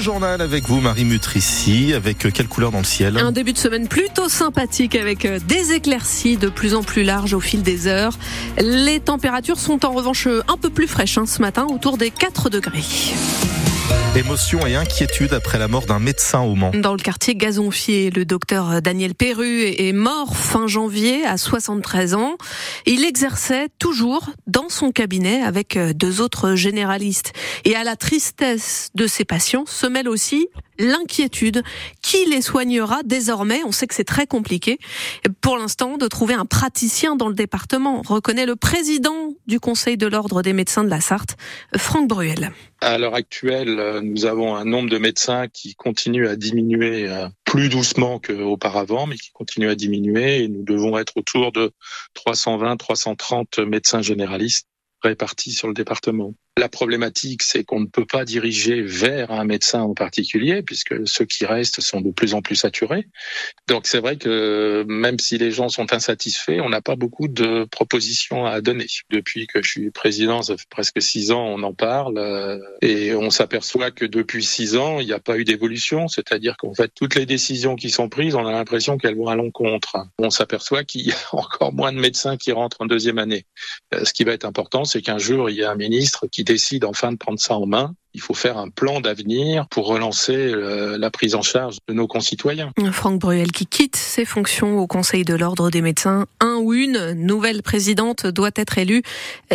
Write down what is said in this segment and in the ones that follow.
journal avec vous, Marie Mutrici. Avec quelle couleur dans le ciel? Un début de semaine plutôt sympathique avec des éclaircies de plus en plus larges au fil des heures. Les températures sont en revanche un peu plus fraîches hein, ce matin, autour des 4 degrés. Émotion et inquiétude après la mort d'un médecin au Mans. Dans le quartier Gazonfier, le docteur Daniel Perru est mort fin janvier à 73 ans. Il exerçait toujours dans son cabinet avec deux autres généralistes. Et à la tristesse de ses patients se mêle aussi l'inquiétude. Qui les soignera désormais On sait que c'est très compliqué pour l'instant de trouver un praticien dans le département, reconnaît le président du Conseil de l'Ordre des médecins de la Sarthe, Franck Bruel. À l'heure actuelle, nous avons un nombre de médecins qui continue à diminuer euh, plus doucement qu'auparavant, mais qui continue à diminuer et nous devons être autour de 320-330 médecins généralistes répartis sur le département. La problématique, c'est qu'on ne peut pas diriger vers un médecin en particulier, puisque ceux qui restent sont de plus en plus saturés. Donc c'est vrai que même si les gens sont insatisfaits, on n'a pas beaucoup de propositions à donner. Depuis que je suis président, ça fait presque six ans, on en parle, euh, et on s'aperçoit que depuis six ans, il n'y a pas eu d'évolution, c'est-à-dire qu'en fait, toutes les décisions qui sont prises, on a l'impression qu'elles vont à l'encontre. On s'aperçoit qu'il y a encore moins de médecins qui rentrent en deuxième année. Euh, ce qui va être important, c'est qu'un jour, il y a un ministre qui décide enfin de prendre ça en main il faut faire un plan d'avenir pour relancer euh, la prise en charge de nos concitoyens. Franck Bruel qui quitte ses fonctions au Conseil de l'Ordre des médecins. Un ou une nouvelle présidente doit être élue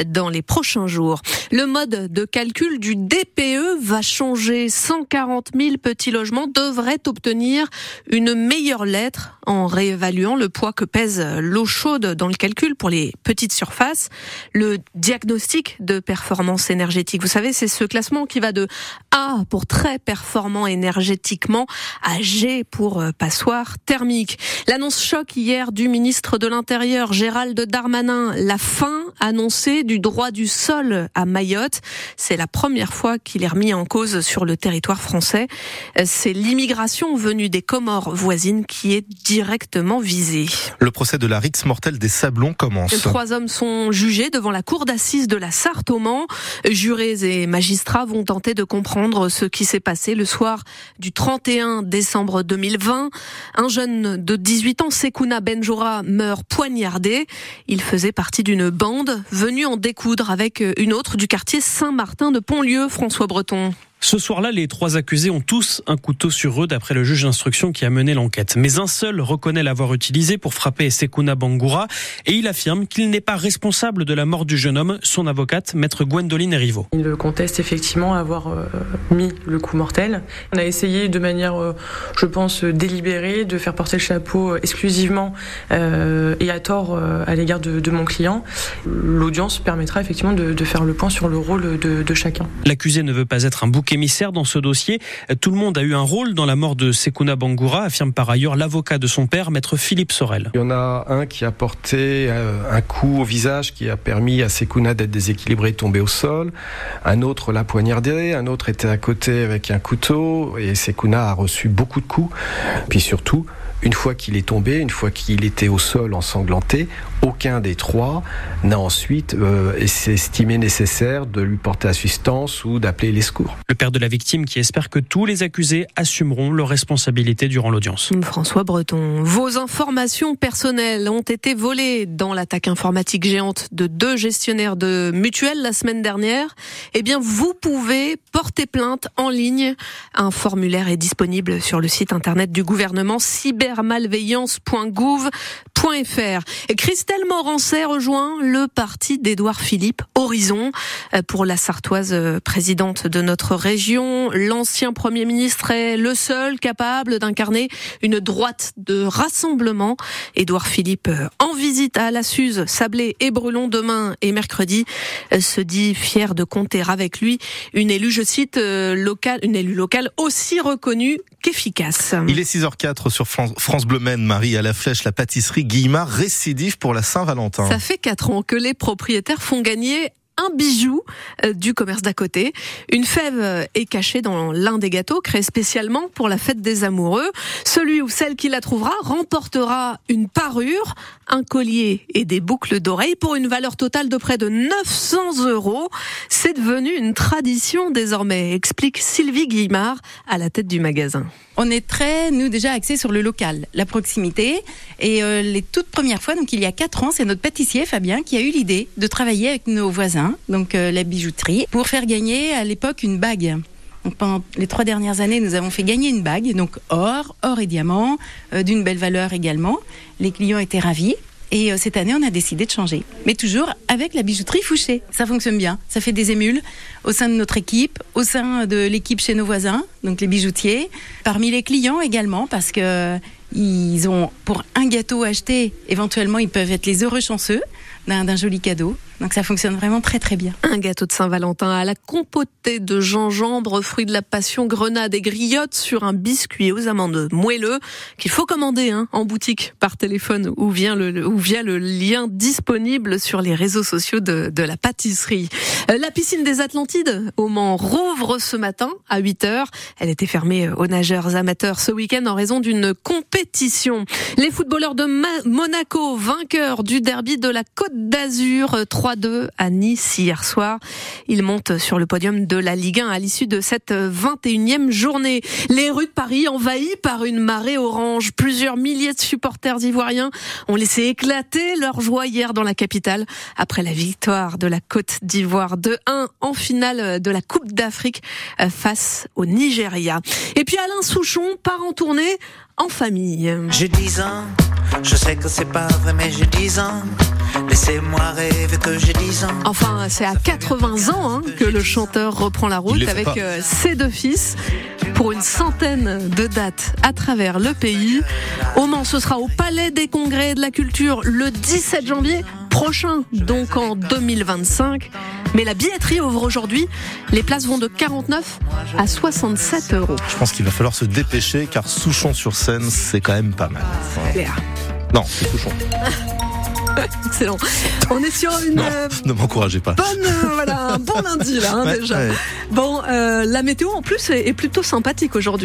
dans les prochains jours. Le mode de calcul du DPE va changer. 140 000 petits logements devraient obtenir une meilleure lettre en réévaluant le poids que pèse l'eau chaude dans le calcul pour les petites surfaces. Le diagnostic de performance énergétique, vous savez, c'est ce classement qui va de A pour très performant énergétiquement à G pour euh, passoire thermique. L'annonce choc hier du ministre de l'Intérieur Gérald Darmanin, la fin annoncée du droit du sol à Mayotte. C'est la première fois qu'il est remis en cause sur le territoire français. Euh, c'est l'immigration venue des Comores voisines qui est directement visée. Le procès de la Rix mortelle des Sablons commence. Trois hommes sont jugés devant la cour d'assises de la Sarthe au Mans. Jurés et magistrats vont tenter de comprendre ce qui s'est passé le soir du 31 décembre 2020. Un jeune de 18 ans, Sekouna Benjora, meurt poignardé. Il faisait partie d'une bande venue en découdre avec une autre du quartier Saint-Martin de Pontlieu, François Breton. Ce soir-là, les trois accusés ont tous un couteau sur eux d'après le juge d'instruction qui a mené l'enquête. Mais un seul reconnaît l'avoir utilisé pour frapper Sekuna Bangoura et il affirme qu'il n'est pas responsable de la mort du jeune homme, son avocate, maître Gwendoline Erivo. Il conteste effectivement avoir euh, mis le coup mortel. On a essayé de manière, euh, je pense, délibérée de faire porter le chapeau euh, exclusivement et à tort à l'égard de, mon client. L'audience permettra effectivement de, faire le point sur le rôle de, de chacun. L'accusé ne veut pas être un bouc émissaire dans ce dossier. Tout le monde a eu un rôle dans la mort de Sekuna Bangoura, affirme par ailleurs l'avocat de son père, maître Philippe Sorel. Il y en a un qui a porté euh, un coup au visage qui a permis à Sekuna d'être déséquilibré et tomber au sol. Un autre l'a poignardé, un autre était à côté avec un couteau et Sekuna a reçu beaucoup de coups. Puis surtout, une fois qu'il est tombé, une fois qu'il était au sol ensanglanté, aucun des trois n'a ensuite euh, estimé nécessaire de lui porter assistance ou d'appeler les secours. Le père de la victime qui espère que tous les accusés assumeront leurs responsabilités durant l'audience. François Breton, vos informations personnelles ont été volées dans l'attaque informatique géante de deux gestionnaires de mutuelles la semaine dernière. Eh bien, vous pouvez porter plainte en ligne. Un formulaire est disponible sur le site internet du gouvernement cyber cybermalveillance.gouv.fr. Christelle Morancet rejoint le parti d'Édouard Philippe, Horizon, euh, pour la Sartoise euh, présidente de notre région. L'ancien Premier ministre est le seul capable d'incarner une droite de rassemblement. Édouard Philippe euh, en visite à la Suze, Sablé et Brulon demain et mercredi se dit fier de compter avec lui une élue, je cite, une élue locale aussi reconnue qu'efficace. Il est 6h04 sur France, France Bleu Maine, Marie à la flèche, la pâtisserie Guillemard récidive pour la Saint-Valentin. Ça fait 4 ans que les propriétaires font gagner un bijou euh, du commerce d'à côté. Une fève est cachée dans l'un des gâteaux créés spécialement pour la fête des amoureux. Celui ou celle qui la trouvera remportera une parure, un collier et des boucles d'oreilles pour une valeur totale de près de 900 euros. C'est devenu une tradition désormais, explique Sylvie Guillemard à la tête du magasin. On est très, nous déjà, axés sur le local, la proximité. Et euh, les toutes premières fois, donc il y a quatre ans, c'est notre pâtissier Fabien qui a eu l'idée de travailler avec nos voisins, donc euh, la bijouterie, pour faire gagner à l'époque une bague. Donc, pendant les trois dernières années, nous avons fait gagner une bague, donc or, or et diamant, euh, d'une belle valeur également. Les clients étaient ravis. Et euh, cette année, on a décidé de changer. Mais toujours avec la bijouterie Fouché. Ça fonctionne bien. Ça fait des émules au sein de notre équipe, au sein de l'équipe chez nos voisins, donc les bijoutiers, parmi les clients également, parce que ils ont, pour un gâteau acheté, éventuellement, ils peuvent être les heureux chanceux d'un joli cadeau. Donc ça fonctionne vraiment très très bien. Un gâteau de Saint-Valentin à la compotée de gingembre, fruit de la passion, grenade et griotte sur un biscuit aux amandes moelleux qu'il faut commander hein, en boutique par téléphone ou via, le, ou via le lien disponible sur les réseaux sociaux de, de la pâtisserie. Euh, la piscine des Atlantides au Mans rouvre ce matin à 8 heures. Elle était fermée aux nageurs amateurs ce week-end en raison d'une compétition. Les footballeurs de Monaco, vainqueurs du derby de la Côte d'Azur, 3-2 à Nice hier soir. Ils montent sur le podium de la Ligue 1 à l'issue de cette 21e journée. Les rues de Paris envahies par une marée orange. Plusieurs milliers de supporters ivoiriens ont laissé éclater leur joie hier dans la capitale après la victoire de la Côte d'Ivoire 2-1 en finale de la Coupe d'Afrique face au Nigeria. Et puis Alain Souchon part en tournée en famille. J'ai 10 ans, je sais que c'est pas vrai mais j'ai 10 ans. Laissez-moi rêver que j'ai 10 ans. Enfin, c'est à 80 ans hein, que le chanteur reprend la route avec euh, ses deux fils pour une centaine de dates à travers le pays. Au Mans, ce sera au Palais des Congrès et de la Culture le 17 janvier prochain, donc en 2025. Mais la billetterie ouvre aujourd'hui. Les places vont de 49 à 67 euros. Je pense qu'il va falloir se dépêcher car Souchon sur scène, c'est quand même pas mal. Non, c'est Souchon. Excellent. On est sur une Non, euh, ne m'encouragez pas. bonne, euh, voilà, un bon lundi là hein, Ouais, déjà. ouais. Bon, euh, la météo en plus est, est plutôt sympathique aujourd'hui.